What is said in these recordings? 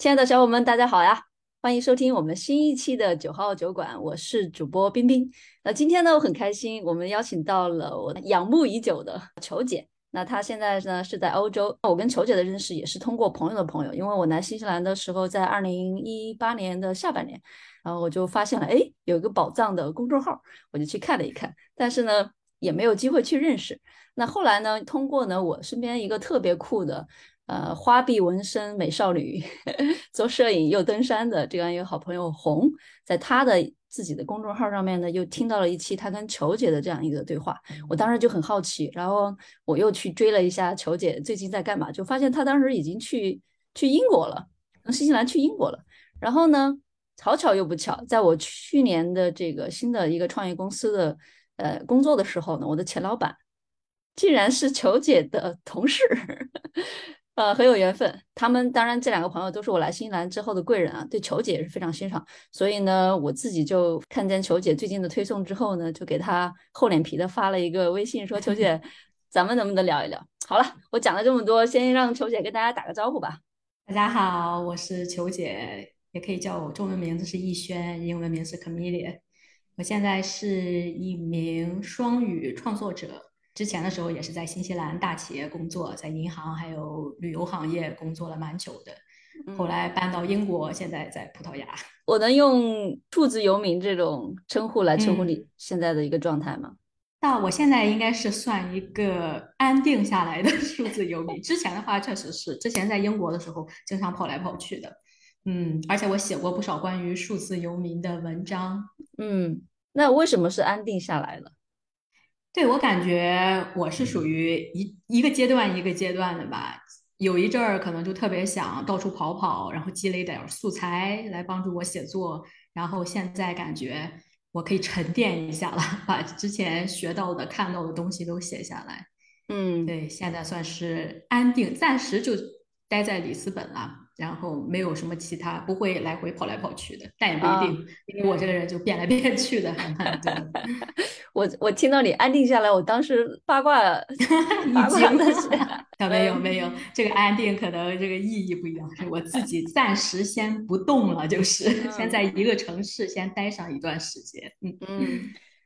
亲爱的小伙伴们，大家好呀！欢迎收听我们新一期的九号酒馆，我是主播冰冰。那今天呢，我很开心，我们邀请到了我仰慕已久的球姐。那她现在呢是在欧洲。我跟球姐的认识也是通过朋友的朋友，因为我来新西兰的时候在二零一八年的下半年，然后我就发现了，哎，有一个宝藏的公众号，我就去看了一看，但是呢也没有机会去认识。那后来呢，通过呢我身边一个特别酷的。呃，花臂纹身美少女，做摄影又登山的这样一个好朋友红，在他的自己的公众号上面呢，又听到了一期他跟球姐的这样一个对话，我当时就很好奇，然后我又去追了一下球姐最近在干嘛，就发现她当时已经去去英国了，从新西兰去英国了。然后呢，好巧又不巧，在我去年的这个新的一个创业公司的呃工作的时候呢，我的前老板竟然是球姐的同事。呃，很有缘分。他们当然，这两个朋友都是我来新西兰之后的贵人啊，对球姐也是非常欣赏。所以呢，我自己就看见球姐最近的推送之后呢，就给她厚脸皮的发了一个微信，说：“球姐，咱们能不能聊一聊？”好了，我讲了这么多，先让球姐跟大家打个招呼吧。大家好，我是球姐，也可以叫我中文名字是逸轩，英文名是 Camille。我现在是一名双语创作者。之前的时候也是在新西兰大企业工作，在银行还有旅游行业工作了蛮久的。后来搬到英国，现在在葡萄牙。我能用数字游民这种称呼来称呼你现在的一个状态吗？那我现在应该是算一个安定下来的 数字游民。之前的话确实是，之前在英国的时候经常跑来跑去的。嗯，而且我写过不少关于数字游民的文章。嗯，那为什么是安定下来了？对我感觉我是属于一一个阶段一个阶段的吧，有一阵儿可能就特别想到处跑跑，然后积累点素材来帮助我写作，然后现在感觉我可以沉淀一下了，把之前学到的、看到的东西都写下来。嗯，对，现在算是安定，暂时就待在里斯本了。然后没有什么其他，不会来回跑来跑去的，但也不一定，因为我这个人就变来变去的。我我听到你安定下来，我当时八卦一惊的是，没有没有，这个安定可能这个意义不一样，是我自己 暂时先不动了，就是先在一个城市先待上一段时间。嗯嗯，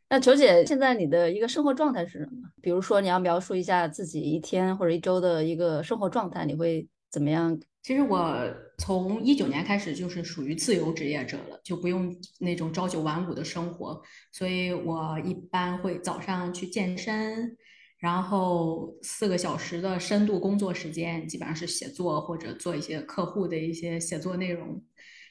那球姐现在你的一个生活状态是什么？比如说你要描述一下自己一天或者一周的一个生活状态，你会怎么样？其实我从一九年开始就是属于自由职业者了，就不用那种朝九晚五的生活，所以我一般会早上去健身，然后四个小时的深度工作时间基本上是写作或者做一些客户的一些写作内容，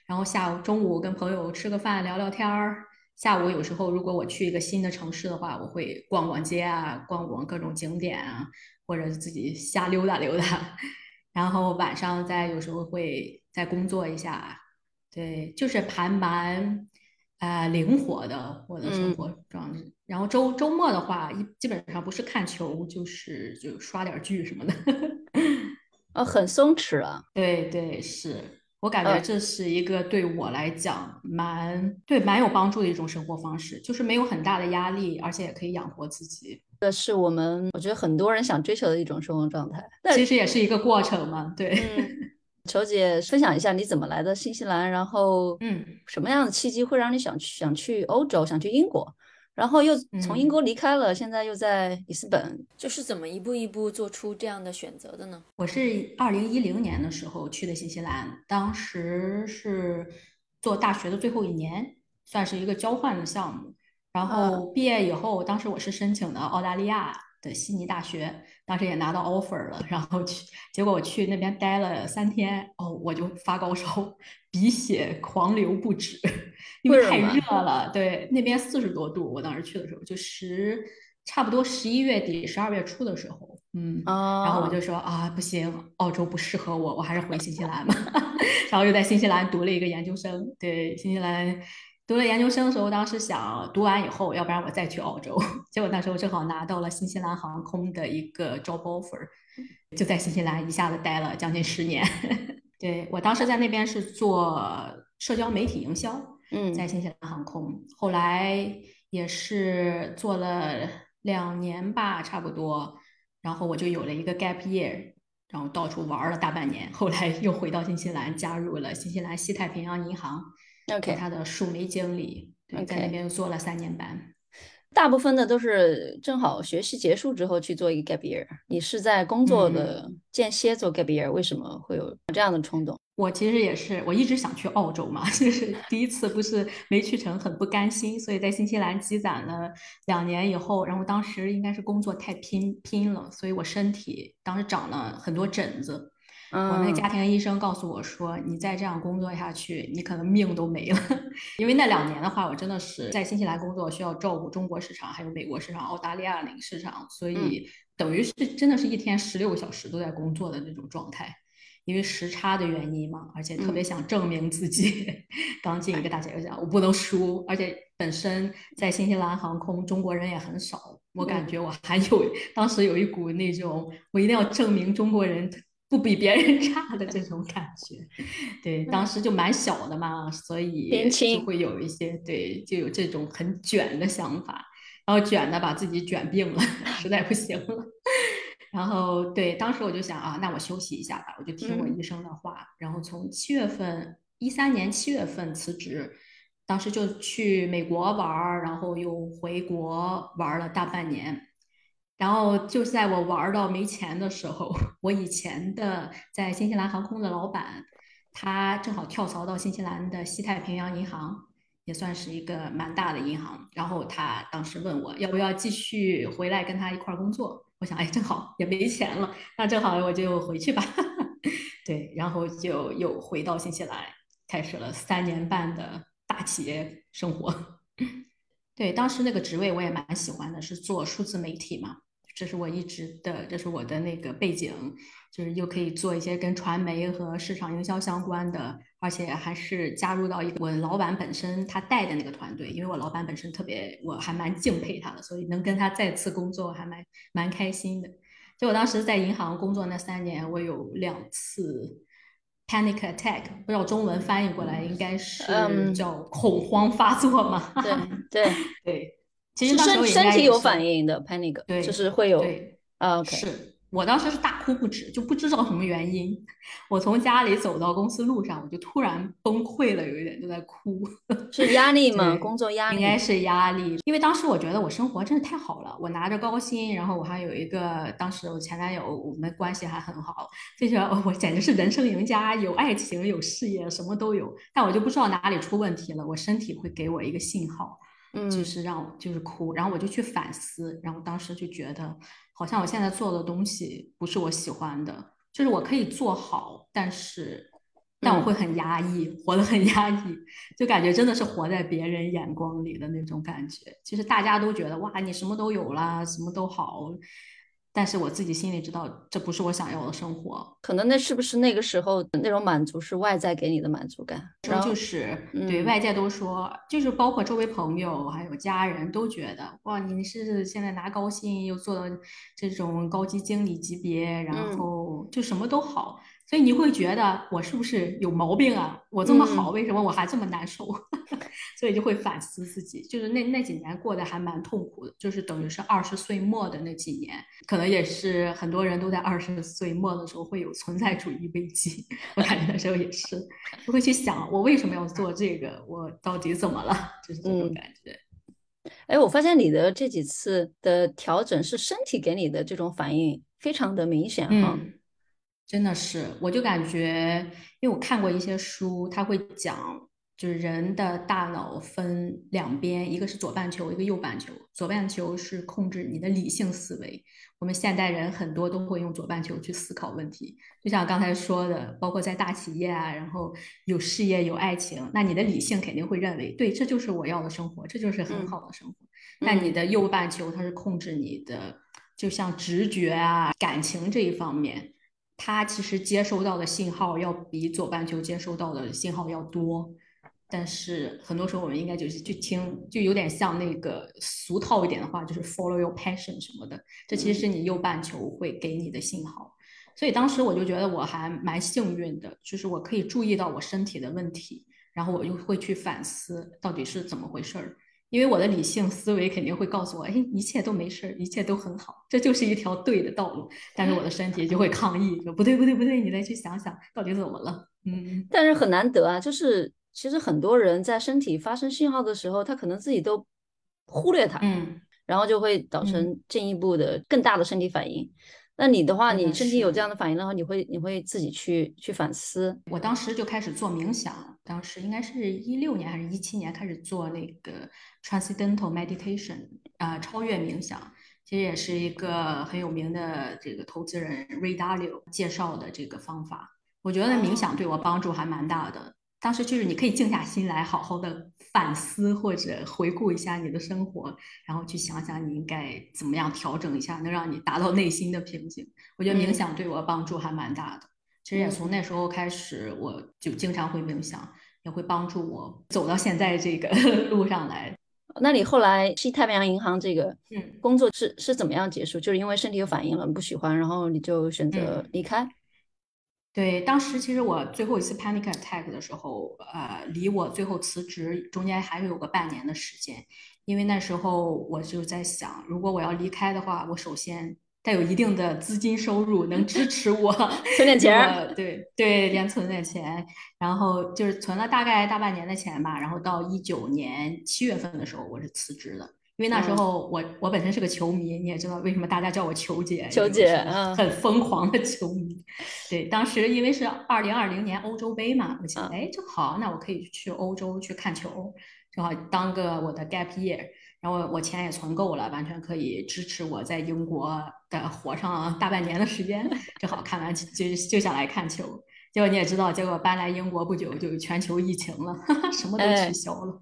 然后下午中午跟朋友吃个饭聊聊天儿，下午有时候如果我去一个新的城市的话，我会逛逛街啊，逛逛各种景点啊，或者自己瞎溜达溜达。然后晚上再有时候会再工作一下，对，就是还蛮呃灵活的我的生活状态。然后周周末的话，一基本上不是看球，就是就刷点剧什么的。呃，很松弛啊。对对，是我感觉这是一个对我来讲蛮对蛮有帮助的一种生活方式，就是没有很大的压力，而且也可以养活自己。这是我们我觉得很多人想追求的一种生活状态，那其实也是一个过程嘛。对，球姐分享一下你怎么来的新西兰，然后嗯，什么样的契机会让你想去想去欧洲，想去英国，然后又从英国离开了，现在又在里斯本，就是怎么一步一步做出这样的选择的呢？我是二零一零年的时候去的新西兰，当时是做大学的最后一年，算是一个交换的项目。然后毕业以后，当时我是申请的澳大利亚的悉尼大学，当时也拿到 offer 了，然后去，结果我去那边待了三天，哦，我就发高烧，鼻血狂流不止，因为太热了。对，那边四十多度，我当时去的时候就十，差不多十一月底、十二月初的时候，嗯，然后我就说啊，不行，澳洲不适合我，我还是回新西兰吧。然后又在新西兰读了一个研究生，对，新西兰。读了研究生的时候，当时想读完以后，要不然我再去澳洲。结果那时候正好拿到了新西兰航空的一个 job offer，就在新西兰一下子待了将近十年。对我当时在那边是做社交媒体营销，嗯，在新西兰航空，后来也是做了两年吧，差不多，然后我就有了一个 gap year。然后到处玩了大半年，后来又回到新西兰，加入了新西兰西太平洋银行，OK，他的数媒经理，在那边做了三年半。大部分的都是正好学习结束之后去做一个 gap year。你是在工作的间歇做 gap year，为什么会有这样的冲动？我其实也是，我一直想去澳洲嘛，就是第一次不是没去成，很不甘心，所以在新西兰积攒了两年以后，然后当时应该是工作太拼拼了，所以我身体当时长了很多疹子。我那个家庭医生告诉我说：“你再这样工作下去，你可能命都没了。”因为那两年的话，我真的是在新西兰工作，需要照顾中国市场、还有美国市场、澳大利亚那个市场，所以等于是真的是一天十六个小时都在工作的那种状态。因为时差的原因嘛，而且特别想证明自己。刚进一个大企业，我想我不能输，而且本身在新西兰航空中国人也很少，我感觉我还有当时有一股那种我一定要证明中国人。不比别人差的这种感觉，对，当时就蛮小的嘛，所以就会有一些对，就有这种很卷的想法，然后卷的把自己卷病了，实在不行了。然后对，当时我就想啊，那我休息一下吧，我就听我医生的话，然后从七月份，一三年七月份辞职，当时就去美国玩，然后又回国玩了大半年。然后就在我玩到没钱的时候，我以前的在新西兰航空的老板，他正好跳槽到新西兰的西太平洋银行，也算是一个蛮大的银行。然后他当时问我要不要继续回来跟他一块工作。我想，哎，正好也没钱了，那正好我就回去吧。对，然后就又回到新西兰，开始了三年半的大企业生活。对，当时那个职位我也蛮喜欢的，是做数字媒体嘛。这是我一直的，这是我的那个背景，就是又可以做一些跟传媒和市场营销相关的，而且还是加入到一个我老板本身他带的那个团队，因为我老板本身特别，我还蛮敬佩他的，所以能跟他再次工作还蛮蛮开心的。就我当时在银行工作那三年，我有两次 panic attack，不知道中文翻译过来应该是叫恐慌发作嘛？对对对。其实身身体有反应的，panic，对，就是会有，啊，是我当时是大哭不止，就不知道什么原因。我从家里走到公司路上，我就突然崩溃了，有一点就在哭。是压力吗？工作压力？应该是压力，因为当时我觉得我生活真是太好了，我拿着高薪，然后我还有一个当时我前男友，我们关系还很好，就觉得我简直是人生赢家，有爱情，有事业，什么都有。但我就不知道哪里出问题了，我身体会给我一个信号。嗯，就是让我就是哭，然后我就去反思，然后当时就觉得，好像我现在做的东西不是我喜欢的，就是我可以做好，但是，但我会很压抑，活得很压抑，就感觉真的是活在别人眼光里的那种感觉。其实大家都觉得哇，你什么都有啦，什么都好。但是我自己心里知道，这不是我想要的生活。可能那是不是那个时候那种满足是外在给你的满足感？然后就是对外界都说，就是包括周围朋友还有家人都觉得，哇，你是现在拿高薪又做到这种高级经理级别，然后就什么都好。所以你会觉得我是不是有毛病啊？我这么好，为什么我还这么难受？所以就会反思自己，就是那那几年过得还蛮痛苦的，就是等于是二十岁末的那几年，可能也是很多人都在二十岁末的时候会有存在主义危机。我感觉那时候也是，就会去想我为什么要做这个，我到底怎么了？就是这种感觉。哎，我发现你的这几次的调整是身体给你的这种反应非常的明显哈。真的是，我就感觉，因为我看过一些书，他会讲，就是人的大脑分两边，一个是左半球，一个右半球。左半球是控制你的理性思维，我们现代人很多都会用左半球去思考问题。就像刚才说的，包括在大企业啊，然后有事业有爱情，那你的理性肯定会认为，对，这就是我要的生活，这就是很好的生活。但你的右半球它是控制你的，就像直觉啊、感情这一方面。它其实接收到的信号要比左半球接收到的信号要多，但是很多时候我们应该就是去听，就有点像那个俗套一点的话，就是 follow your passion 什么的。这其实是你右半球会给你的信号。所以当时我就觉得我还蛮幸运的，就是我可以注意到我身体的问题，然后我就会去反思到底是怎么回事儿。因为我的理性思维肯定会告诉我，哎，一切都没事儿，一切都很好，这就是一条对的道路。但是我的身体就会抗议，说不对，不对，不对，你再去想想到底怎么了。嗯，但是很难得啊，就是其实很多人在身体发生信号的时候，他可能自己都忽略它，嗯，然后就会导成进一步的更大的身体反应。那你的话，你身体有这样的反应的话，你会你会自己去去反思。我当时就开始做冥想，当时应该是一六年还是一七年开始做那个 transcendental meditation，啊，超越冥想。其实也是一个很有名的这个投资人 Ray Dalio 介绍的这个方法。我觉得冥想对我帮助还蛮大的。当时就是你可以静下心来，好好的反思或者回顾一下你的生活，然后去想想你应该怎么样调整一下，能让你达到内心的平静。我觉得冥想对我帮助还蛮大的。其实也从那时候开始，我就经常会冥想，也会帮助我走到现在这个 路上来。那你后来去太平洋银行这个嗯工作是是怎么样结束？就是因为身体有反应了，不喜欢，然后你就选择离开。对，当时其实我最后一次 panic attack 的时候，呃，离我最后辞职中间还有个半年的时间，因为那时候我就在想，如果我要离开的话，我首先得有一定的资金收入能支持我存点钱，对对，先存点钱，然后就是存了大概大半年的钱吧，然后到一九年七月份的时候，我是辞职的。因为那时候我我本身是个球迷，你也知道为什么大家叫我球姐，球姐，嗯，很疯狂的球迷。对，当时因为是二零二零年欧洲杯嘛，我想，哎，正好，那我可以去欧洲去看球，正好当个我的 gap year，然后我钱也存够了，完全可以支持我在英国的活上大半年的时间。正好看完就就想来看球，结果你也知道，结果搬来英国不久就全球疫情了，什么都取消了。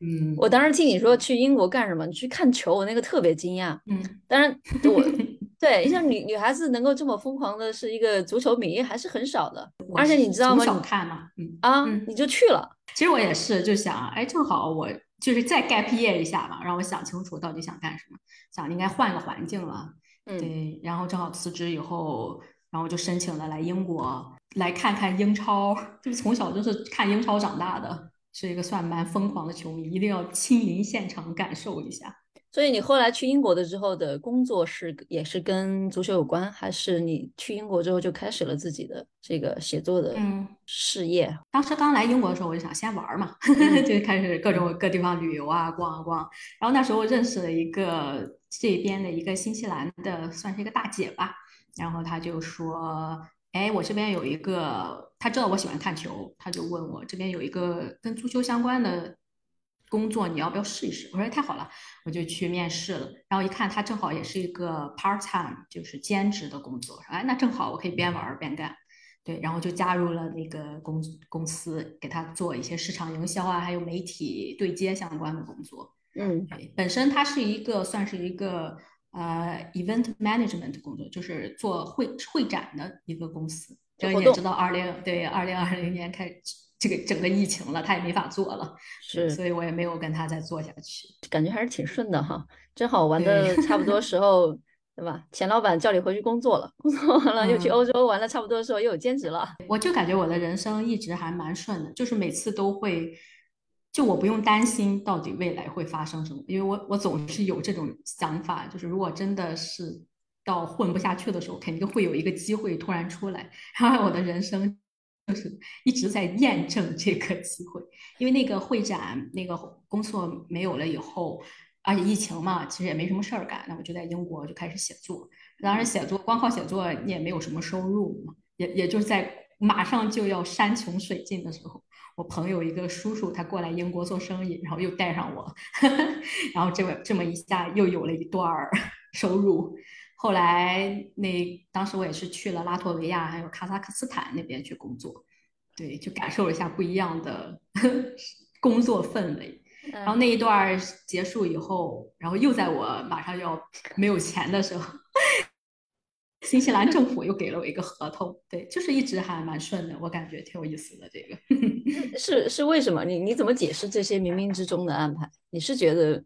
嗯，我当时听你说去英国干什么？你去看球，我那个特别惊讶。嗯，当然我 对像女女孩子能够这么疯狂的是一个足球迷还是很少的。而且你知道吗？从小看嘛，嗯啊，你就去了。其实我也是，就想，哎，正好我就是再 gap year 一下吧，让我想清楚到底想干什么，想应该换个环境了。嗯，对，然后正好辞职以后，然后就申请了来英国来看看英超，就是从小就是看英超长大的。是一个算蛮疯狂的球迷，一定要亲临现场感受一下。所以你后来去英国的之后的工作是也是跟足球有关，还是你去英国之后就开始了自己的这个写作的事业？当时刚来英国的时候，我就想先玩嘛，就开始各种各地方旅游啊，逛啊逛。然后那时候认识了一个这边的一个新西兰的，算是一个大姐吧。然后她就说。哎，我这边有一个，她知道我喜欢看球，她就问我这边有一个跟足球相关的工作，你要不要试一试？我说太好了，我就去面试了。然后一看，他正好也是一个 part time，就是兼职的工作。哎，那正好我可以边玩边干。对，然后就加入了那个公公司，给他做一些市场营销啊，还有媒体对接相关的工作。嗯，本身它是一个算是一个。呃，event management 工作就是做会会展的一个公司。这个你也知道，二零对二零二零年开这个整个疫情了，他也没法做了，是，所以我也没有跟他再做下去。感觉还是挺顺的哈，正好玩的差不多 时候，对吧？钱老板叫你回去工作了，工作完了又去欧洲玩了，差不多的时候又有兼职了。我就感觉我的人生一直还蛮顺的，就是每次都会。就我不用担心到底未来会发生什么，因为我我总是有这种想法，就是如果真的是到混不下去的时候，肯定会有一个机会突然出来。然后我的人生就 是一直在验证这个机会，因为那个会展那个工作没有了以后，而且疫情嘛，其实也没什么事儿干，那我就在英国就开始写作。当然写作光靠写作你也没有什么收入嘛，也也就是在马上就要山穷水尽的时候。我朋友一个叔叔，他过来英国做生意，然后又带上我，然后这么这么一下又有了一段 收入。后来那当时我也是去了拉脱维亚还有卡萨克斯坦那边去工作，对，就感受了一下不一样的 工作氛围。然后那一段结束以后，然后又在我马上要没有钱的时候。新西兰政府又给了我一个合同，对，就是一直还蛮顺的，我感觉挺有意思的。这个 是是为什么？你你怎么解释这些冥冥之中的安排？你是觉得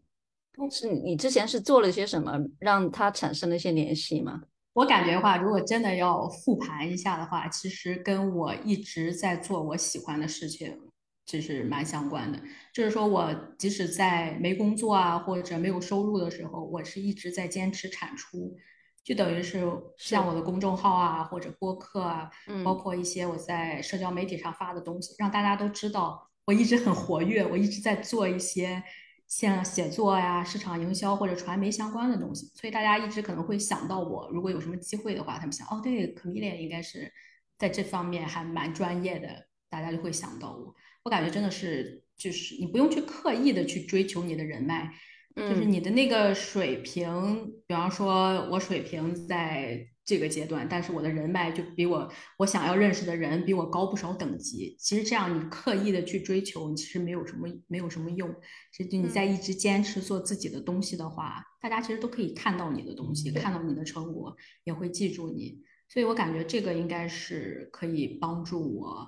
是你之前是做了些什么，让它产生了一些联系吗？我感觉的话，如果真的要复盘一下的话，其实跟我一直在做我喜欢的事情，这是蛮相关的。就是说我即使在没工作啊或者没有收入的时候，我是一直在坚持产出，就等于是像我的公众号啊或者播客啊，包括一些我在社交媒体上发的东西，让大家都知道我一直很活跃，我一直在做一些。像写作呀、市场营销或者传媒相关的东西，所以大家一直可能会想到我。如果有什么机会的话，他们想，哦，对，Camilla 应该是在这方面还蛮专业的，大家就会想到我。我感觉真的是，就是你不用去刻意的去追求你的人脉。就是你的那个水平，比方说我水平在这个阶段，但是我的人脉就比我我想要认识的人比我高不少等级。其实这样你刻意的去追求，其实没有什么没有什么用。其实你在一直坚持做自己的东西的话，大家其实都可以看到你的东西，看到你的成果，也会记住你。所以我感觉这个应该是可以帮助我。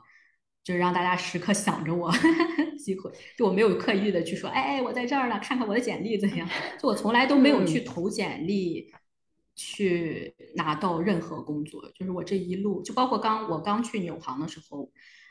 就是让大家时刻想着我 机会，就我没有刻意的去说，哎，我在这儿呢，看看我的简历怎样？就我从来都没有去投简历，去拿到任何工作。就是我这一路，就包括刚我刚去纽航的时候，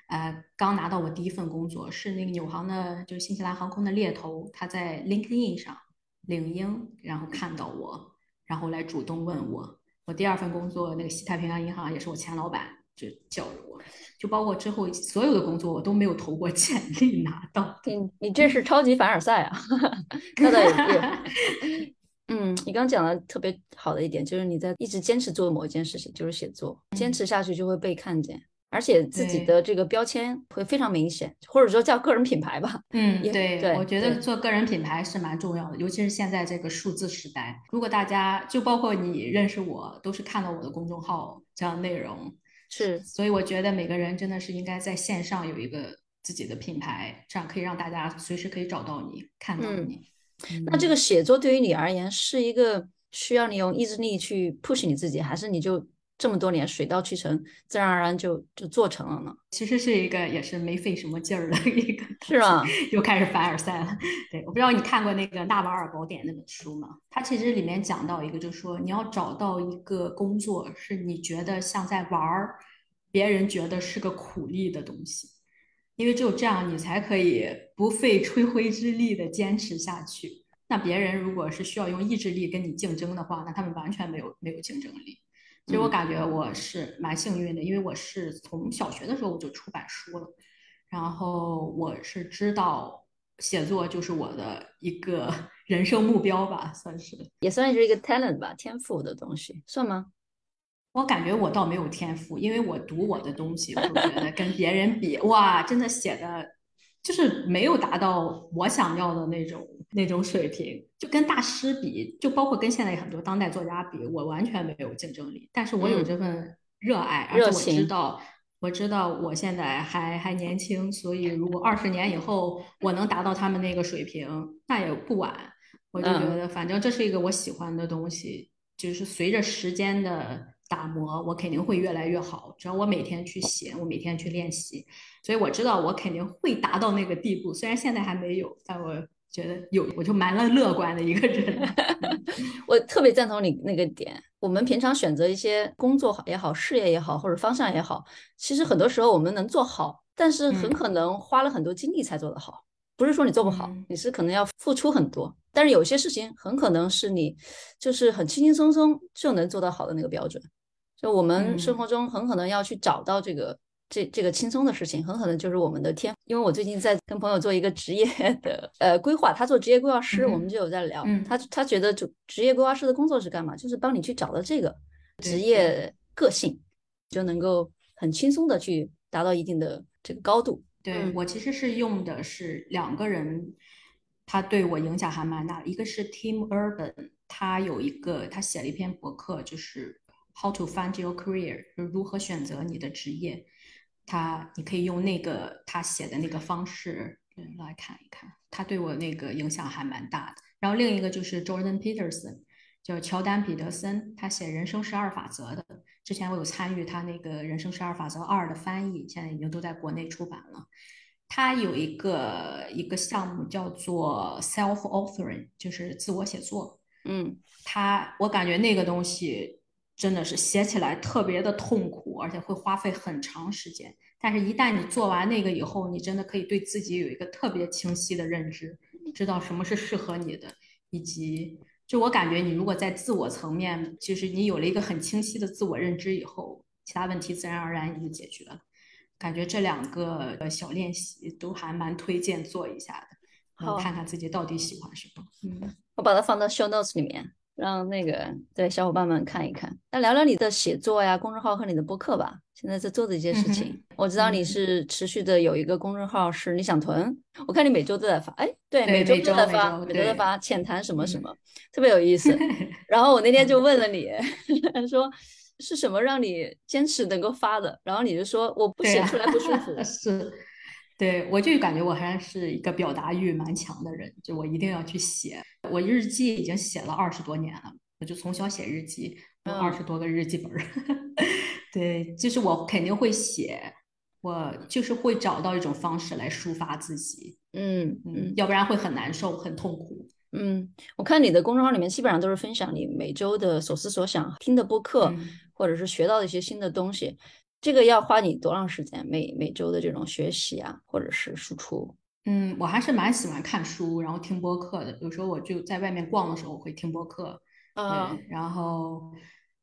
呃，刚拿到我第一份工作是那个纽航的，就是新西兰航空的猎头，他在 LinkedIn 上领英，然后看到我，然后来主动问我。我第二份工作那个西太平洋银行也是我前老板。就叫着我，就包括之后所有的工作，我都没有投过简历拿到。你你这是超级凡尔赛啊！那倒也是。嗯，你刚讲的特别好的一点，就是你在一直坚持做某一件事情，就是写作，坚持下去就会被看见，而且自己的这个标签会非常明显，或者说叫个人品牌吧。嗯，对，我觉得做个人品牌是蛮重要的，尤其是现在这个数字时代。如果大家就包括你认识我，都是看到我的公众号这样内容。是，所以我觉得每个人真的是应该在线上有一个自己的品牌，这样可以让大家随时可以找到你，看到你。那这个写作对于你而言是一个需要你用意志力去 push 你自己，还是你就这么多年水到渠成，自然而然就就做成了呢？其实是一个也是没费什么劲儿的一个，是啊？又开始凡尔赛了。对，我不知道你看过那个《纳瓦尔宝典》那本书吗？它其实里面讲到一个，就是说你要找到一个工作，是你觉得像在玩儿。别人觉得是个苦力的东西，因为只有这样，你才可以不费吹灰之力的坚持下去。那别人如果是需要用意志力跟你竞争的话，那他们完全没有没有竞争力。其实我感觉我是蛮幸运的，因为我是从小学的时候我就出版书了，然后我是知道写作就是我的一个 人生目标吧，算是也算是一个 talent 吧，天赋的东西，算吗？我感觉我倒没有天赋，因为我读我的东西，我觉得跟别人比，哇，真的写的，就是没有达到我想要的那种那种水平，就跟大师比，就包括跟现在很多当代作家比，我完全没有竞争力。但是我有这份热爱，而且我知道，我知道我现在还还年轻，所以如果二十年以后我能达到他们那个水平，那也不晚。我就觉得，反正这是一个我喜欢的东西，就是随着时间的。打磨，我肯定会越来越好。只要我每天去写，我每天去练习，所以我知道我肯定会达到那个地步。虽然现在还没有，但我觉得有，我就蛮乐乐观的一个人。我特别赞同你那个点。我们平常选择一些工作也好，事业也好，或者方向也好，其实很多时候我们能做好，但是很可能花了很多精力才做得好。不是说你做不好，你是可能要付出很多。但是有些事情很可能是你就是很轻轻松松就能做到好的那个标准。就我们生活中很可能要去找到这个这这个轻松的事情，很可能就是我们的天。因为我最近在跟朋友做一个职业的 呃规划，他做职业规划师，我们就有在聊。他他觉得就职业规划师的工作是干嘛？就是帮你去找到这个职业个性，就能够很轻松的去达到一定的这个高度。对我其实是用的是两个人，他对我影响还蛮大的。一个是 Tim Urban，他有一个他写了一篇博客，就是。How to find your career，就是如何选择你的职业。他，你可以用那个他写的那个方式来看一看。他对我那个影响还蛮大的。然后另一个就是 Jordan Peterson，叫乔丹·彼得森，他写《人生十二法则》的。之前我有参与他那个《人生十二法则二》的翻译，现在已经都在国内出版了。他有一个一个项目叫做 Self Authoring，就是自我写作。嗯，他我感觉那个东西。真的是写起来特别的痛苦，而且会花费很长时间。但是，一旦你做完那个以后，你真的可以对自己有一个特别清晰的认知，知道什么是适合你的，以及就我感觉，你如果在自我层面，就是你有了一个很清晰的自我认知以后，其他问题自然而然也就解决了。感觉这两个小练习都还蛮推荐做一下的，好，看看自己到底喜欢什么。嗯，我把它放到 show notes 里面。让那个对小伙伴们看一看。那聊聊你的写作呀，公众号和你的播客吧。现在在做的一些事情，我知道你是持续的有一个公众号，是你想囤。我看你每周都在发，哎，对，每周都在发，每周在发浅谈什么什么，特别有意思。然后我那天就问了你，说是什么让你坚持能够发的？然后你就说我不写出来不舒服。是。对，我就感觉我还是一个表达欲蛮强的人，就我一定要去写。我日记已经写了二十多年了，我就从小写日记，有二十多个日记本儿。对，就是我肯定会写，我就是会找到一种方式来抒发自己。嗯嗯，要不然会很难受，很痛苦。嗯，我看你的公众号里面基本上都是分享你每周的所思所想、听的播客，或者是学到的一些新的东西。这个要花你多长时间？每每周的这种学习啊，或者是输出？嗯，我还是蛮喜欢看书，然后听播客的。有时候我就在外面逛的时候，我会听播客。嗯，然后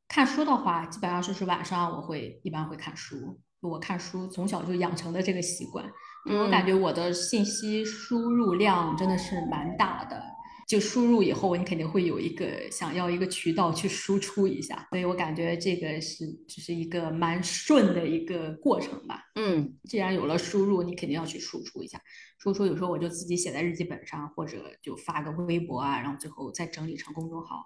看书的话，基本上就是晚上我会一般会看书。我看书从小就养成的这个习惯，我感觉我的信息输入量真的是蛮大的。就输入以后，你肯定会有一个想要一个渠道去输出一下，所以我感觉这个是只是一个蛮顺的一个过程吧。嗯，既然有了输入，你肯定要去输出一下。输出有时候我就自己写在日记本上，或者就发个微博啊，然后最后再整理成公众号。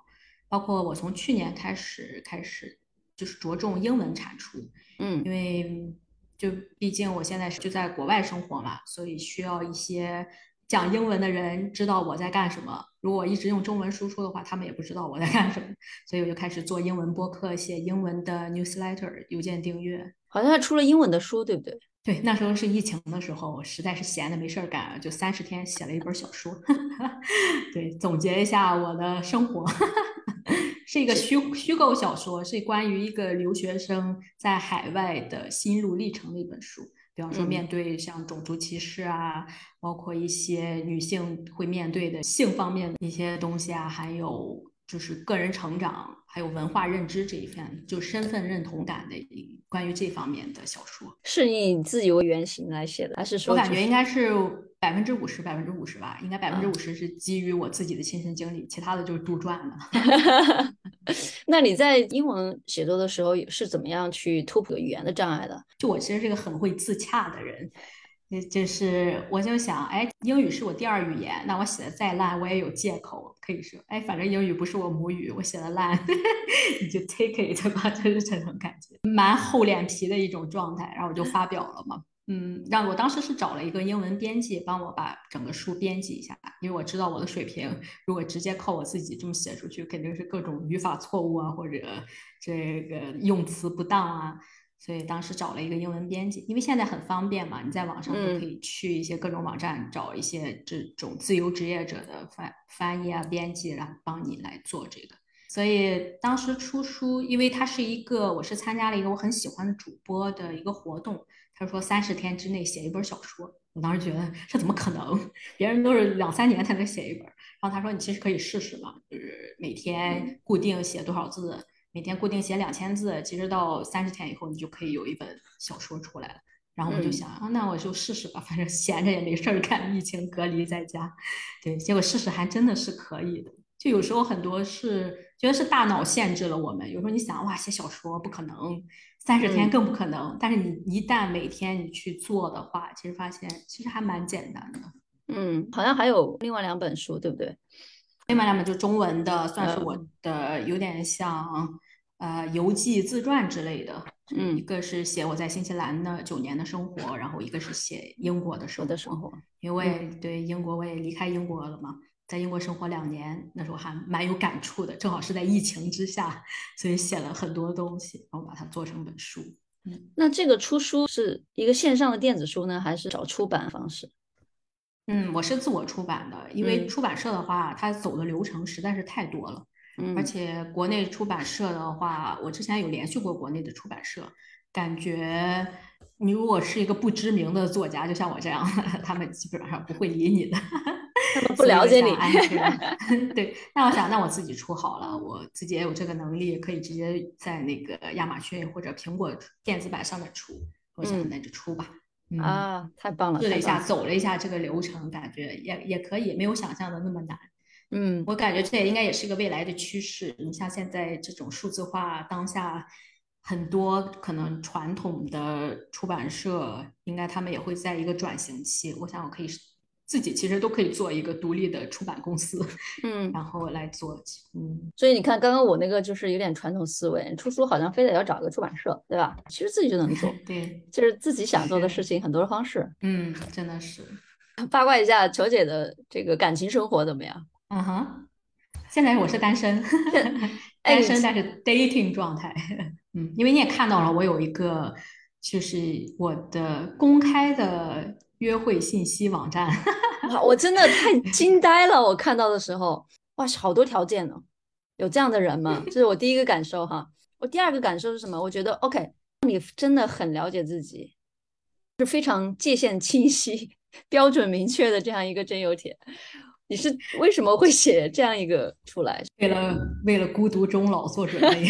包括我从去年开始开始就是着重英文产出，嗯，因为就毕竟我现在是就在国外生活嘛，所以需要一些。讲英文的人知道我在干什么。如果一直用中文输出的话，他们也不知道我在干什么。所以我就开始做英文播客，写英文的 newsletter 邮件订阅。好像还出了英文的书，对不对？对，那时候是疫情的时候，实在是闲的没事儿干，就三十天写了一本小说。对，总结一下我的生活，是一个虚虚构小说，是关于一个留学生在海外的心路历程的一本书。比方说，面对像种族歧视啊，包括一些女性会面对的性方面的一些东西啊，还有就是个人成长，还有文化认知这一片，就身份认同感的关于这方面的小说，是以自己为原型来写的，还是说？我感觉应该是百分之五十，百分之五十吧，应该百分之五十是基于我自己的亲身经历，其他的就是杜撰的。那你在英文写作的时候是怎么样去突破语言的障碍的？就我其实是个很会自洽的人，就是我就想，哎，英语是我第二语言，那我写的再烂，我也有借口可以说，哎，反正英语不是我母语，我写的烂，你就 take it 吧，就是这种感觉，蛮厚脸皮的一种状态，然后我就发表了嘛。嗯，让我当时是找了一个英文编辑帮我把整个书编辑一下，因为我知道我的水平，如果直接靠我自己这么写出去，肯定是各种语法错误啊，或者这个用词不当啊，所以当时找了一个英文编辑，因为现在很方便嘛，你在网上都可以去一些各种网站找一些这种自由职业者的翻翻译啊、编辑，然后帮你来做这个。所以当时出书，因为它是一个，我是参加了一个我很喜欢的主播的一个活动。他说三十天之内写一本小说，我当时觉得这怎么可能？别人都是两三年才能写一本。然后他说你其实可以试试嘛，就是每天固定写多少字，每天固定写两千字，其实到三十天以后你就可以有一本小说出来了。然后我就想啊，那我就试试吧，反正闲着也没事儿干，疫情隔离在家，对，结果试试还真的是可以的。就有时候很多是觉得是大脑限制了我们，有时候你想哇写小说不可能。三十天更不可能，但是你一旦每天你去做的话，其实发现其实还蛮简单的。嗯，好像还有另外两本书，对不对？另外两本就中文的，算是我的有点像呃游记自传之类的。嗯，一个是写我在新西兰的九年的生活，然后一个是写英国的生活。因为对英国我也离开英国了嘛。在英国生活两年，那时候还蛮有感触的，正好是在疫情之下，所以写了很多东西，然后把它做成本书。嗯，那这个出书是一个线上的电子书呢，还是找出版方式？嗯，我是自我出版的，因为出版社的话，它走的流程实在是太多了。嗯，而且国内出版社的话，我之前有联系过国内的出版社，感觉你如果是一个不知名的作家，就像我这样，他们基本上不会理你的。他们不了解你。对，那我想，那我自己出好了，我自己也有这个能力，可以直接在那个亚马逊或者苹果电子版上面出。我想那就出吧。啊，太棒了！试了一下，走了一下这个流程，感觉也也可以，没有想象的那么难。嗯，我感觉这也应该也是个未来的趋势。你像现在这种数字化，当下很多可能传统的出版社，应该他们也会在一个转型期。我想我可以。自己其实都可以做一个独立的出版公司，嗯，然后来做，嗯，所以你看，刚刚我那个就是有点传统思维，出书好像非得要找一个出版社，对吧？其实自己就能做，对，就是自己想做的事情很多方式，嗯，真的是。八卦一下，球姐的这个感情生活怎么样？嗯哼，现在我是单身，单身但是 dating 状态，嗯，因为你也看到了，我有一个就是我的公开的。约会信息网站，我真的太惊呆了！我看到的时候，哇，好多条件呢，有这样的人吗？这是我第一个感受哈。我第二个感受是什么？我觉得 OK，你真的很了解自己，是非常界限清晰、标准明确的这样一个真有帖。你是为什么会写这样一个出来？为了为了孤独终老做准备。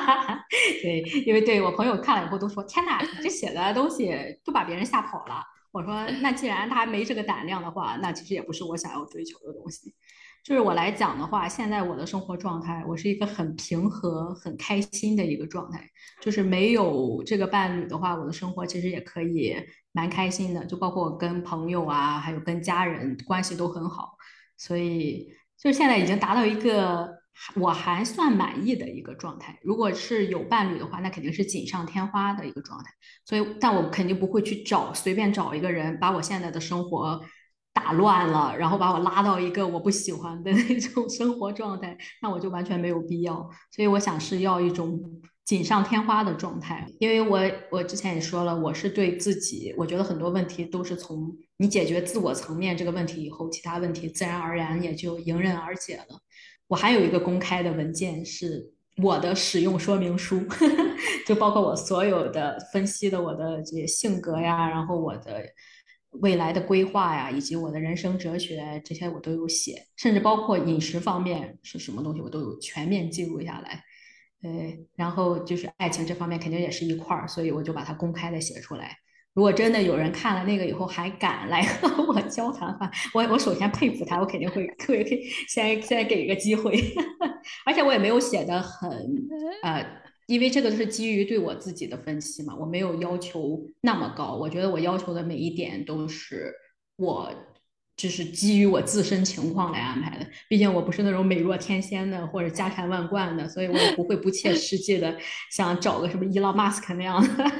对，因为对我朋友看了以后都说：“天哪，你这写的东西都把别人吓跑了。”我说，那既然他没这个胆量的话，那其实也不是我想要追求的东西。就是我来讲的话，现在我的生活状态，我是一个很平和、很开心的一个状态。就是没有这个伴侣的话，我的生活其实也可以蛮开心的。就包括跟朋友啊，还有跟家人关系都很好。所以，就是现在已经达到一个。我还算满意的一个状态。如果是有伴侣的话，那肯定是锦上添花的一个状态。所以，但我肯定不会去找随便找一个人，把我现在的生活打乱了，然后把我拉到一个我不喜欢的那种生活状态，那我就完全没有必要。所以，我想是要一种锦上添花的状态。因为我我之前也说了，我是对自己，我觉得很多问题都是从你解决自我层面这个问题以后，其他问题自然而然也就迎刃而解了。我还有一个公开的文件，是我的使用说明书，就包括我所有的分析的我的这些性格呀，然后我的未来的规划呀，以及我的人生哲学，这些我都有写，甚至包括饮食方面是什么东西，我都有全面记录下来。对，然后就是爱情这方面肯定也是一块儿，所以我就把它公开的写出来。如果真的有人看了那个以后还敢来和我交谈的话，我我首先佩服他，我肯定会 会先先给一个机会，而且我也没有写的很呃，因为这个都是基于对我自己的分析嘛，我没有要求那么高，我觉得我要求的每一点都是我就是基于我自身情况来安排的，毕竟我不是那种美若天仙的或者家财万贯的，所以我也不会不切实际的想找个什么伊朗马斯克那样的。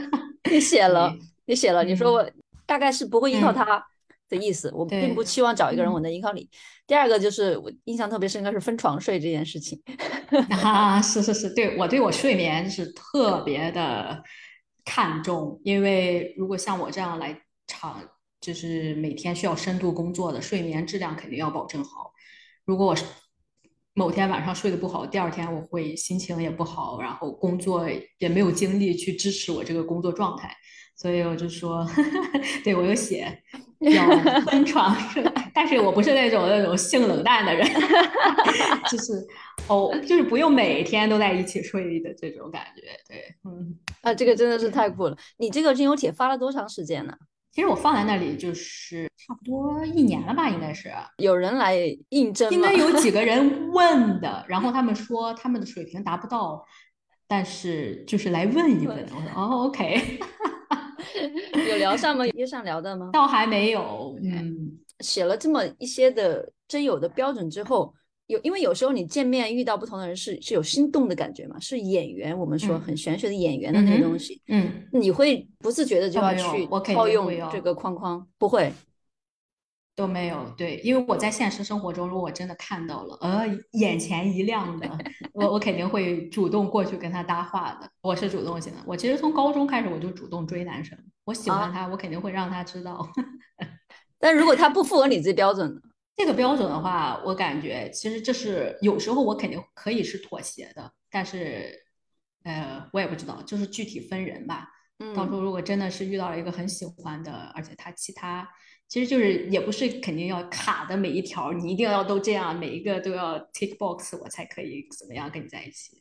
你写了。你写了，你说我大概是不会依靠他的意思，我并不期望找一个人我能依靠你。第二个就是我印象特别深刻是分床睡这件事情 啊，是是是，对我对我睡眠是特别的看重，因为如果像我这样来长，就是每天需要深度工作的，睡眠质量肯定要保证好。如果我是某天晚上睡得不好，第二天我会心情也不好，然后工作也没有精力去支持我这个工作状态。所以我就说，对我有写要分床睡，但是我不是那种那种性冷淡的人，就是哦，就是不用每天都在一起睡的这种感觉。对，嗯，啊，这个真的是太酷了。你这个精油帖发了多长时间呢？其实我放在那里就是差不多一年了吧，应该是。有人来应征应该有几个人问的，然后他们说他们的水平达不到，但是就是来问一问。我说哦，OK。有聊上吗？约上聊的吗？倒还没有。嗯，写了这么一些的真有的标准之后，有因为有时候你见面遇到不同的人是是有心动的感觉嘛？是演员，我们说很玄学的演员的那个东西。嗯，你会不自觉的就要去套用这个框框？不会。都没有对，因为我在现实生活中，如果我真的看到了，呃，眼前一亮的，我我肯定会主动过去跟他搭话的。我是主动型的，我其实从高中开始我就主动追男生，我喜欢他，我肯定会让他知道。但如果他不符合你这标准呢？这个标准的话，我感觉其实这是有时候我肯定可以是妥协的，但是呃，我也不知道，就是具体分人吧。嗯，到时候如果真的是遇到了一个很喜欢的，而且他其他其实就是也不是肯定要卡的每一条，你一定要都这样，每一个都要 tick box 我才可以怎么样跟你在一起。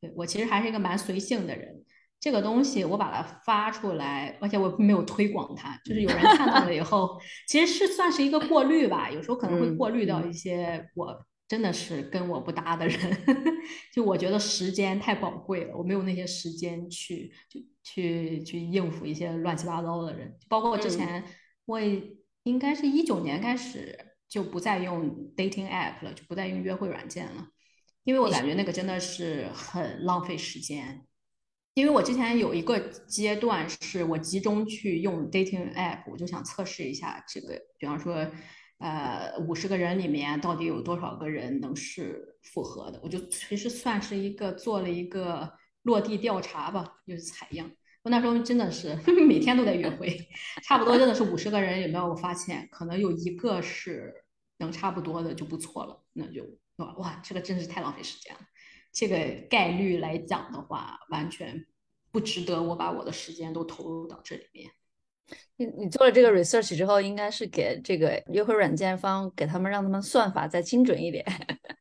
对我其实还是一个蛮随性的人。这个东西我把它发出来，而且我没有推广它，就是有人看到了以后，其实是算是一个过滤吧。有时候可能会过滤掉一些我真的是跟我不搭的人，就我觉得时间太宝贵了，我没有那些时间去去去去应付一些乱七八糟的人。包括我之前，我应该是一九年开始就不再用 dating app 了，就不再用约会软件了，因为我感觉那个真的是很浪费时间。因为我之前有一个阶段是我集中去用 dating app，我就想测试一下这个，比方说，呃，五十个人里面到底有多少个人能是符合的，我就其实算是一个做了一个落地调查吧，就是采样。我那时候真的是 每天都在约会，差不多真的是五十个人里面，我发现可能有一个是能差不多的就不错了，那就哇哇，这个真是太浪费时间了。这个概率来讲的话，完全不值得我把我的时间都投入到这里面。你你做了这个 research 之后，应该是给这个约会软件方给他们让他们算法再精准一点。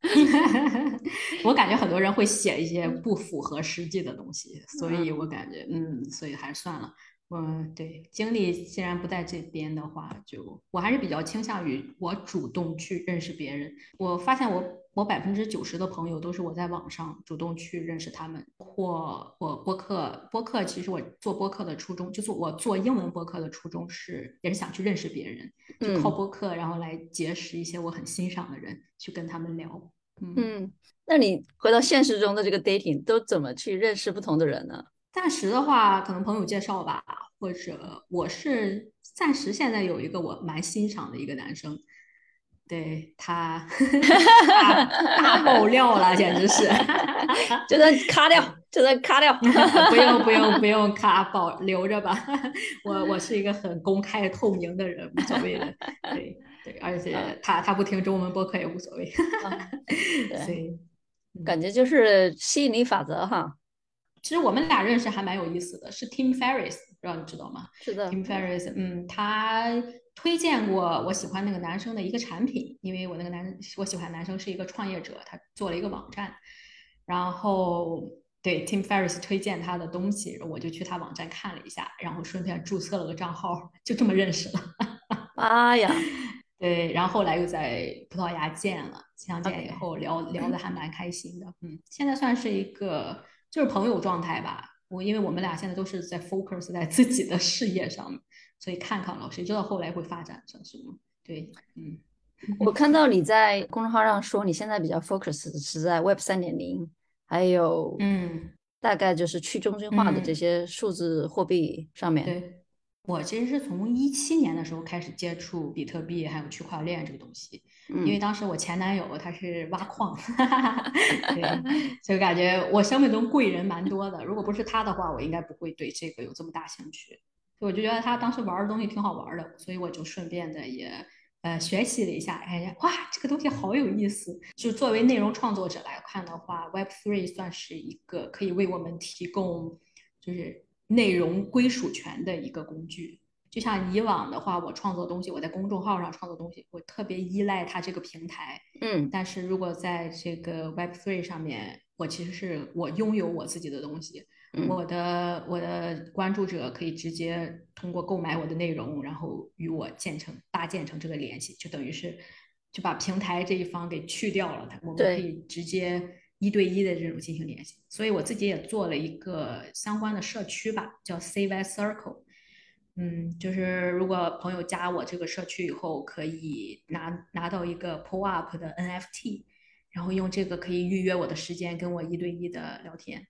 我感觉很多人会写一些不符合实际的东西，所以我感觉嗯，所以还是算了。嗯，对，精力既然不在这边的话，就我还是比较倾向于我主动去认识别人。我发现我我百分之九十的朋友都是我在网上主动去认识他们，或我播客播客。其实我做播客的初衷，就是我做英文播客的初衷是也是想去认识别人，就靠播客然后来结识一些我很欣赏的人，去跟他们聊。嗯，那你回到现实中的这个 dating 都怎么去认识不同的人呢？暂时的话，可能朋友介绍吧，或者我是暂时现在有一个我蛮欣赏的一个男生，对他 大爆料了，简直是，就算卡掉，就算卡掉，不用不用不用卡，保留着吧。我我是一个很公开透明的人，无所谓的。对对，而且他他不听中文播客也无所谓。对，感觉就是吸引力法则哈。其实我们俩认识还蛮有意思的，是 Tim Ferris，不知道你知道吗？是的，Tim Ferris，嗯，他推荐过我喜欢那个男生的一个产品，因为我那个男我喜欢男生是一个创业者，他做了一个网站，然后对 Tim Ferris 推荐他的东西，我就去他网站看了一下，然后顺便注册了个账号，就这么认识了。妈呀！对，然后后来又在葡萄牙见了，相见以后聊聊的还蛮开心的，嗯，现在算是一个。就是朋友状态吧，我因为我们俩现在都是在 focus 在自己的事业上，所以看看了，谁知道后来会发展成什么？对，嗯，我看到你在公众号上说，你现在比较 focus 是在 Web 三点零，还有嗯，大概就是去中心化的这些数字货币上面。对。我其实是从一七年的时候开始接触比特币还有区块链这个东西，因为当时我前男友他是挖矿，对，就感觉我生命中贵人蛮多的。如果不是他的话，我应该不会对这个有这么大兴趣。我就觉得他当时玩的东西挺好玩的，所以我就顺便的也呃学习了一下，哎，哇，这个东西好有意思。就作为内容创作者来看的话，Web Three 算是一个可以为我们提供就是。内容归属权的一个工具，就像以往的话，我创作东西，我在公众号上创作东西，我特别依赖它这个平台。嗯，但是如果在这个 Web Three 上面，我其实是我拥有我自己的东西，我的我的关注者可以直接通过购买我的内容，然后与我建成搭建成这个联系，就等于是就把平台这一方给去掉了，它我们可以直接。一对一的这种进行联系，所以我自己也做了一个相关的社区吧，叫 CY Circle。嗯，就是如果朋友加我这个社区以后，可以拿拿到一个 Pull Up 的 NFT，然后用这个可以预约我的时间，跟我一对一的聊天。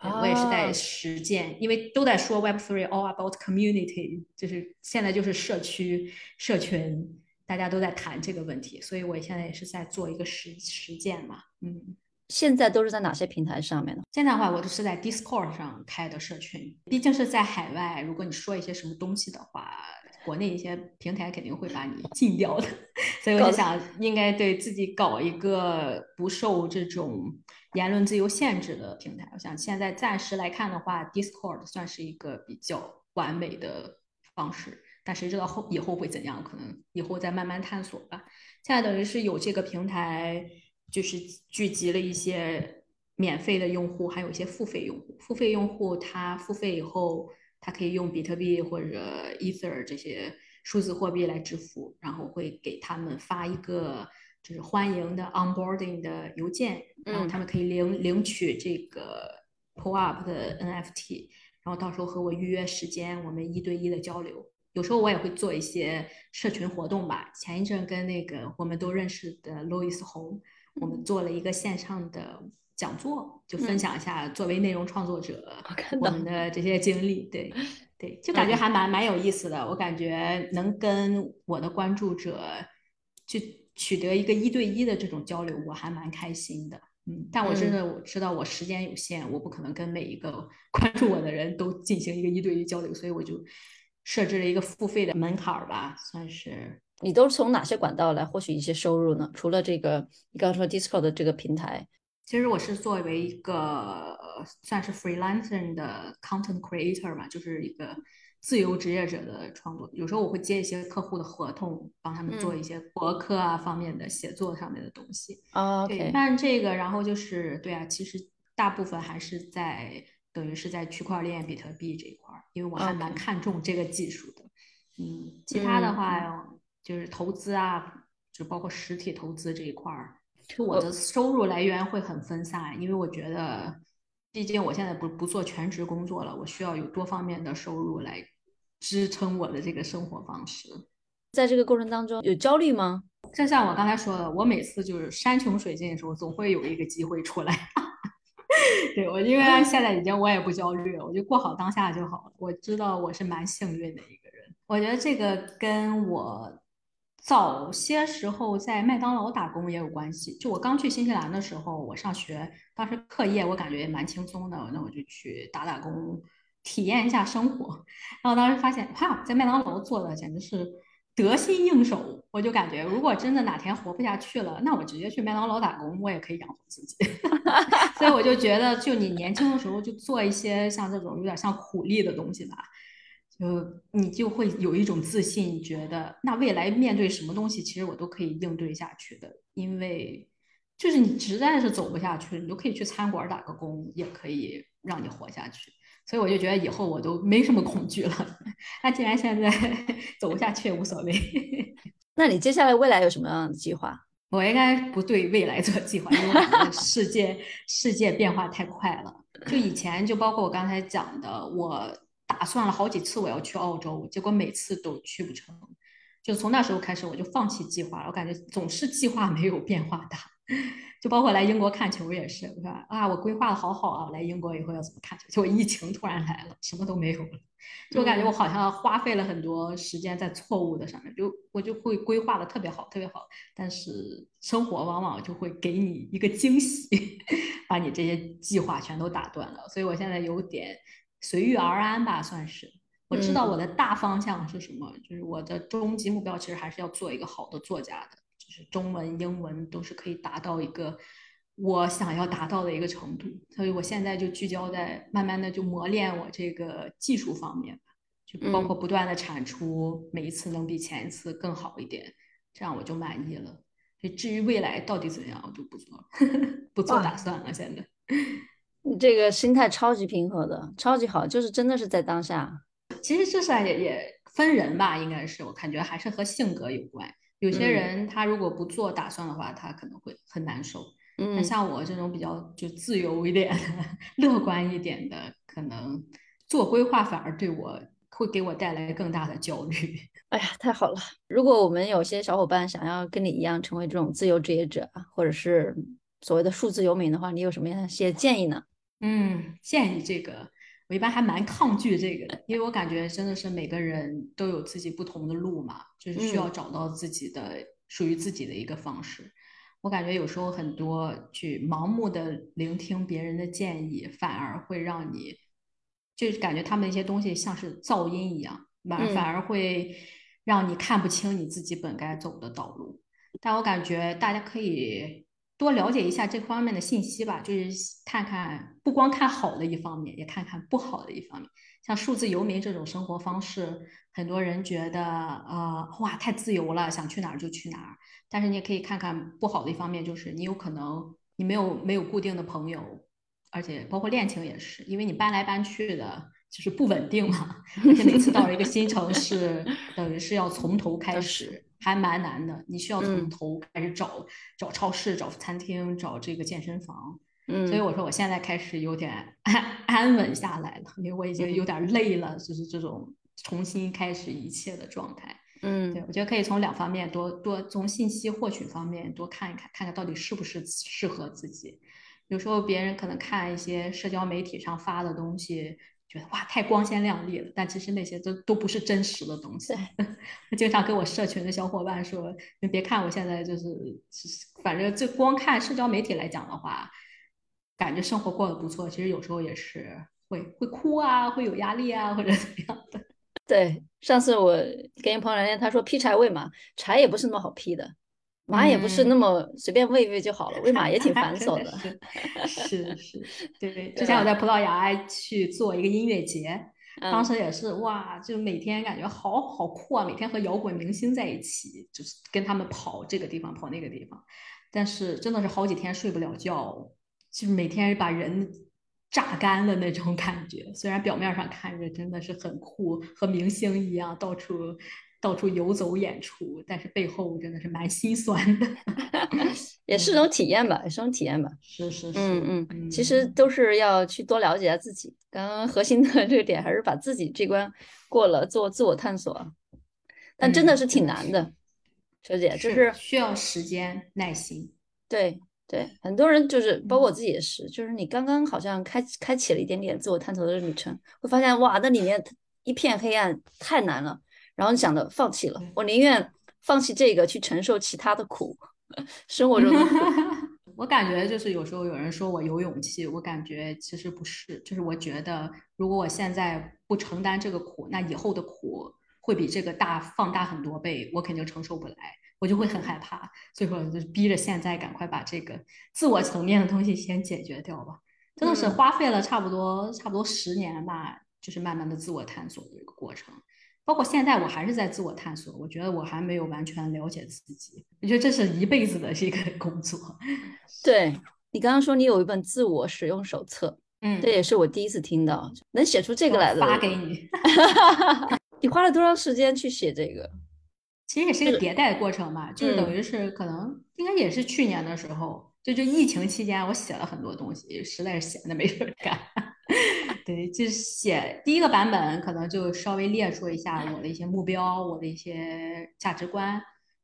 我也是在实践，因为都在说 Web Three all about community，就是现在就是社区社群，大家都在谈这个问题，所以我现在也是在做一个实实践嘛，嗯。现在都是在哪些平台上面呢？现在的话，我都是在 Discord 上开的社群。毕竟是在海外，如果你说一些什么东西的话，国内一些平台肯定会把你禁掉的。所以我就想，应该对自己搞一个不受这种言论自由限制的平台。我想现在暂时来看的话，Discord 算是一个比较完美的方式。但谁知道后以后会怎样？可能以后再慢慢探索吧。现在等于是有这个平台，就是聚集了一些免费的用户，还有一些付费用户。付费用户他付费以后，他可以用比特币或者 Ether 这些数字货币来支付，然后会给他们发一个就是欢迎的 onboarding 的邮件，然后他们可以领领取这个 pull up 的 NFT，然后到时候和我预约时间，我们一对一的交流。有时候我也会做一些社群活动吧。前一阵跟那个我们都认识的 Louis 红，我们做了一个线上的讲座，就分享一下作为内容创作者我们的这些经历。对 对，就感觉还蛮蛮有意思的。我感觉能跟我的关注者就取得一个一对一的这种交流，我还蛮开心的。嗯，但我真的我知道我时间有限，我不可能跟每一个 关注我的人都进行一个一对一交流，所以我就。设置了一个付费的门槛儿吧，算是。你都是从哪些管道来获取一些收入呢？除了这个你刚刚说 Discord 的这个平台，其实我是作为一个算是 freelancer 的 content creator 嘛，就是一个自由职业者的创作。有时候我会接一些客户的合同，帮他们做一些博客啊方面的写作上面的东西。哦，对。但这个，然后就是对啊，其实大部分还是在。等于是在区块链、比特币这一块儿，因为我还蛮看重这个技术的。嗯，其他的话就是投资啊，就包括实体投资这一块儿，就我的收入来源会很分散，因为我觉得，毕竟我现在不不做全职工作了，我需要有多方面的收入来支撑我的这个生活方式。在这个过程当中有焦虑吗？就像我刚才说的，我每次就是山穷水尽的时候，总会有一个机会出来。对我，因为现在已经我也不焦虑了，我就过好当下就好了。我知道我是蛮幸运的一个人。我觉得这个跟我早些时候在麦当劳打工也有关系。就我刚去新西兰的时候，我上学，当时课业我感觉也蛮轻松的，那我就去打打工，体验一下生活。然后当时发现，哇，在麦当劳做的简直是。得心应手，我就感觉，如果真的哪天活不下去了，那我直接去麦当劳打工，我也可以养活自己。所以我就觉得，就你年轻的时候就做一些像这种有点像苦力的东西吧，就你就会有一种自信，觉得那未来面对什么东西，其实我都可以应对下去的。因为就是你实在是走不下去，你都可以去餐馆打个工，也可以让你活下去。所以我就觉得以后我都没什么恐惧了。那既然现在 走不下去也无所谓。那你接下来未来有什么样的计划？我应该不对未来做计划，因为我感觉世界世界变化太快了。就以前就包括我刚才讲的，我打算了好几次我要去澳洲，结果每次都去不成。就从那时候开始我就放弃计划了，我感觉总是计划没有变化大。就包括来英国看球也是，我说啊，我规划的好好啊，来英国以后要怎么看球？结果疫情突然来了，什么都没有了。就我感觉我好像花费了很多时间在错误的上面，就我就会规划的特别好，特别好，但是生活往往就会给你一个惊喜，把你这些计划全都打断了。所以我现在有点随遇而安吧，算是。我知道我的大方向是什么，就是我的终极目标其实还是要做一个好的作家的。就是中文、英文都是可以达到一个我想要达到的一个程度，所以我现在就聚焦在慢慢的就磨练我这个技术方面吧，就包括不断的产出，每一次能比前一次更好一点，这样我就满意了。至于未来到底怎样，我就不做 不做打算了。现在你这个心态超级平和的，超级好，就是真的是在当下。其实这是也也分人吧，应该是我感觉还是和性格有关。有些人他如果不做打算的话，他可能会很难受。嗯，那像我这种比较就自由一点、乐观一点的，可能做规划反而对我会给我带来更大的焦虑。哎呀，太好了！如果我们有些小伙伴想要跟你一样成为这种自由职业者，或者是所谓的数字游民的话，你有什么样一些建议呢？嗯，建议这个。我一般还蛮抗拒这个的，因为我感觉真的是每个人都有自己不同的路嘛，就是需要找到自己的属于自己的一个方式。我感觉有时候很多去盲目的聆听别人的建议，反而会让你就是感觉他们一些东西像是噪音一样，反反而会让你看不清你自己本该走的道路。但我感觉大家可以多了解一下这方面的信息吧，就是看看不光看好的一方面，也看看不好的一方面。像数字游民这种生活方式，很多人觉得呃哇太自由了，想去哪儿就去哪儿。但是你也可以看看不好的一方面，就是你有可能你没有没有固定的朋友，而且包括恋情也是，因为你搬来搬去的，就是不稳定嘛。而且每次到了一个新城市，等于是要从头开 始，还蛮难的。你需要从头开始找找超市、找餐厅、找这个健身房。嗯，所以我说我现在开始有点安 安稳下来了，因为我已经有点累了，就是这种重新开始一切的状态。嗯，对，我觉得可以从两方面多多从信息获取方面多看一看，看看到底是不是适合自己。有时候别人可能看一些社交媒体上发的东西，觉得哇太光鲜亮丽了，但其实那些都都不是真实的东西。我 经常跟我社群的小伙伴说，你别看我现在就是，反正就光看社交媒体来讲的话。感觉生活过得不错，其实有时候也是会会哭啊，会有压力啊，或者怎么样的。对，上次我跟一朋友聊天，他说劈柴喂马，柴也不是那么好劈的，马也不是那么随便喂一喂就好了，喂马也挺繁 琐的。是是，对 对。之前我在葡萄牙去做一个音乐节，当时也是哇，就每天感觉好好酷啊，每天和摇滚明星在一起，就是跟他们跑这个地方跑那个地方，但是真的是好几天睡不了觉。就是每天把人榨干的那种感觉，虽然表面上看着真的是很酷，和明星一样到处到处游走演出，但是背后真的是蛮心酸的。也是种体验吧，也是种体验吧。是是是，嗯嗯，其实都是要去多了解下自己。刚刚核心的这个点还是把自己这关过了，做自我探索。但真的是挺难的，秋姐，就是需要时间、耐心。对。对，很多人就是包括我自己也是，就是你刚刚好像开开启了一点点自我探索的旅程，会发现哇，那里面一片黑暗，太难了。然后你想的放弃了，我宁愿放弃这个去承受其他的苦，生活中的苦。我感觉就是有时候有人说我有勇气，我感觉其实不是，就是我觉得如果我现在不承担这个苦，那以后的苦会比这个大放大很多倍，我肯定承受不来。我就会很害怕，所以说就逼着现在赶快把这个自我层面的东西先解决掉吧。真的是花费了差不多差不多十年吧，就是慢慢的自我探索的一个过程。包括现在我还是在自我探索，我觉得我还没有完全了解自己。我觉得这是一辈子的一个 工作。对你刚刚说你有一本自我使用手册，嗯，这也是我第一次听到，能写出这个来的。发给你。你花了多长时间去写这个？其实也是一个迭代的过程吧，就是等于是可能应该也是去年的时候，就就疫情期间，我写了很多东西，实在是闲的没事儿干。对，就是写第一个版本，可能就稍微列出一下我的一些目标，我的一些价值观，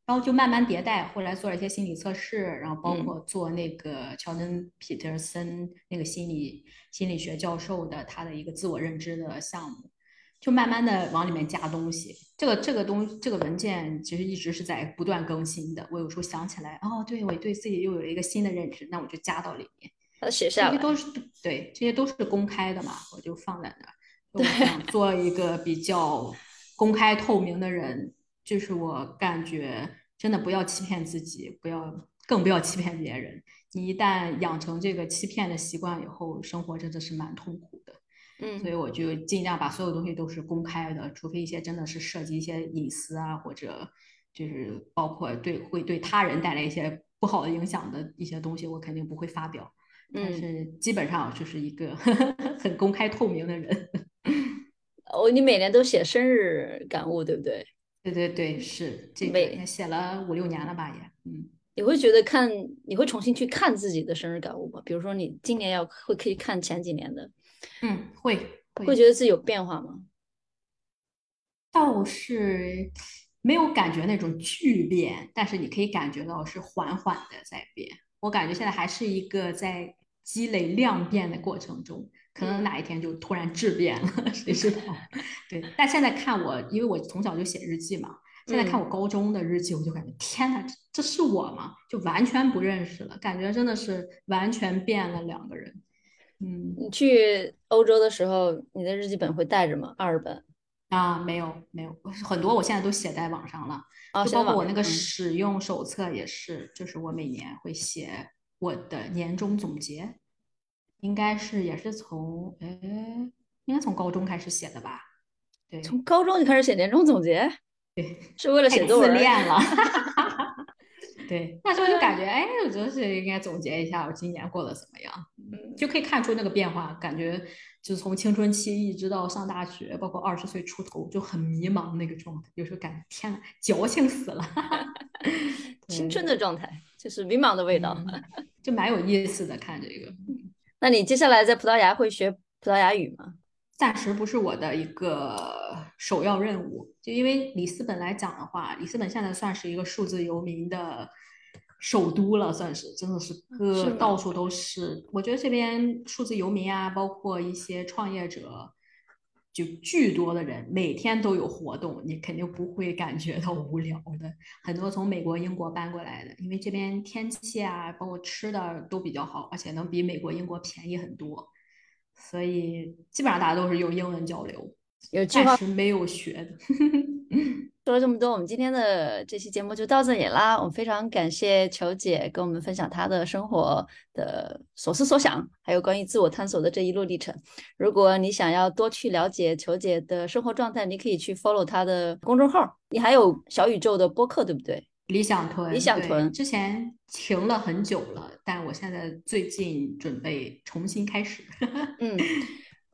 然后就慢慢迭代。后来做了一些心理测试，然后包括做那个乔登·皮特森那个心理心理学教授的他的一个自我认知的项目。就慢慢的往里面加东西，这个这个东这个文件其实一直是在不断更新的。我有时候想起来，哦，对我对自己又有一个新的认知，那我就加到里面。它写下来，这些都是对，这些都是公开的嘛，我就放在那儿。我想做一个比较公开透明的人，就是我感觉真的不要欺骗自己，不要更不要欺骗别人。你一旦养成这个欺骗的习惯以后，生活真的是蛮痛苦的。嗯，所以我就尽量把所有东西都是公开的，除非一些真的是涉及一些隐私啊，或者就是包括对会对他人带来一些不好的影响的一些东西，我肯定不会发表。但是基本上就是一个 很公开透明的人。哦，你每年都写生日感悟，对不对？对对对，是这个也写了五六年了吧，也嗯。你会觉得看你会重新去看自己的生日感悟吗？比如说你今年要会可以看前几年的。嗯，会会觉得自己有变化吗？倒是没有感觉那种巨变，但是你可以感觉到是缓缓的在变。我感觉现在还是一个在积累量变的过程中，可能哪一天就突然质变了，谁知道？对，但现在看我，因为我从小就写日记嘛，现在看我高中的日记，我就感觉天呐，这这是我吗？就完全不认识了，感觉真的是完全变了两个人。嗯，你去欧洲的时候，你的日记本会带着吗？二本？啊，没有没有，很多我现在都写在网上了，哦，就包括我那个使用手册也是，就是我每年会写我的年终总结，应该是也是从哎，应该从高中开始写的吧？对，从高中就开始写年终总结，对，是为了写作文。自恋了。对，那时候就感觉，哎，我觉得是应该总结一下我今年过得怎么样，嗯就可以看出那个变化。感觉就从青春期一直到上大学，包括二十岁出头，就很迷茫那个状态。有时候感觉天呐，矫情死了 青春的状态就是迷茫的味道。嗯就蛮有意思的。看这个，那你接下来在葡萄牙会学葡萄牙语吗？暂时不是我的一个首要任务，就因为里斯本来讲的话，里斯本现在算是一个数字游民的首都了，算是真的是是各到处都是。我觉得这边数字游民啊，包括一些创业者，就巨多的人，每天都有活动，你肯定不会感觉到无聊的。很多从美国、英国搬过来的，因为这边天气啊，包括吃的都比较好，而且能比美国、英国便宜很多。所以基本上大家都是用英文交流，有计划暂时没有学的。说了这么多，我们今天的这期节目就到这里啦。我们非常感谢球姐跟我们分享她的生活的所思所想，还有关于自我探索的这一路历程。如果你想要多去了解球姐的生活状态，你可以去 follow 她的公众号。你还有小宇宙的播客，对不对？理想屯，理想对屯之前停了很久了，但我现在最近准备重新开始。嗯，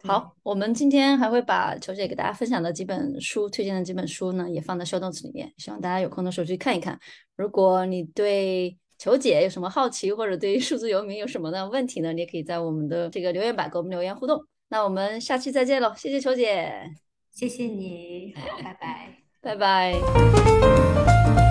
好，我们今天还会把球姐给大家分享的几本书，推荐的几本书呢，也放在 show notes 里面，希望大家有空的时候去看一看。如果你对球姐有什么好奇，或者对于数字游民有什么的问题呢，你也可以在我们的这个留言板给我们留言互动。那我们下期再见喽，谢谢球姐，谢谢你，好，拜拜。拜拜。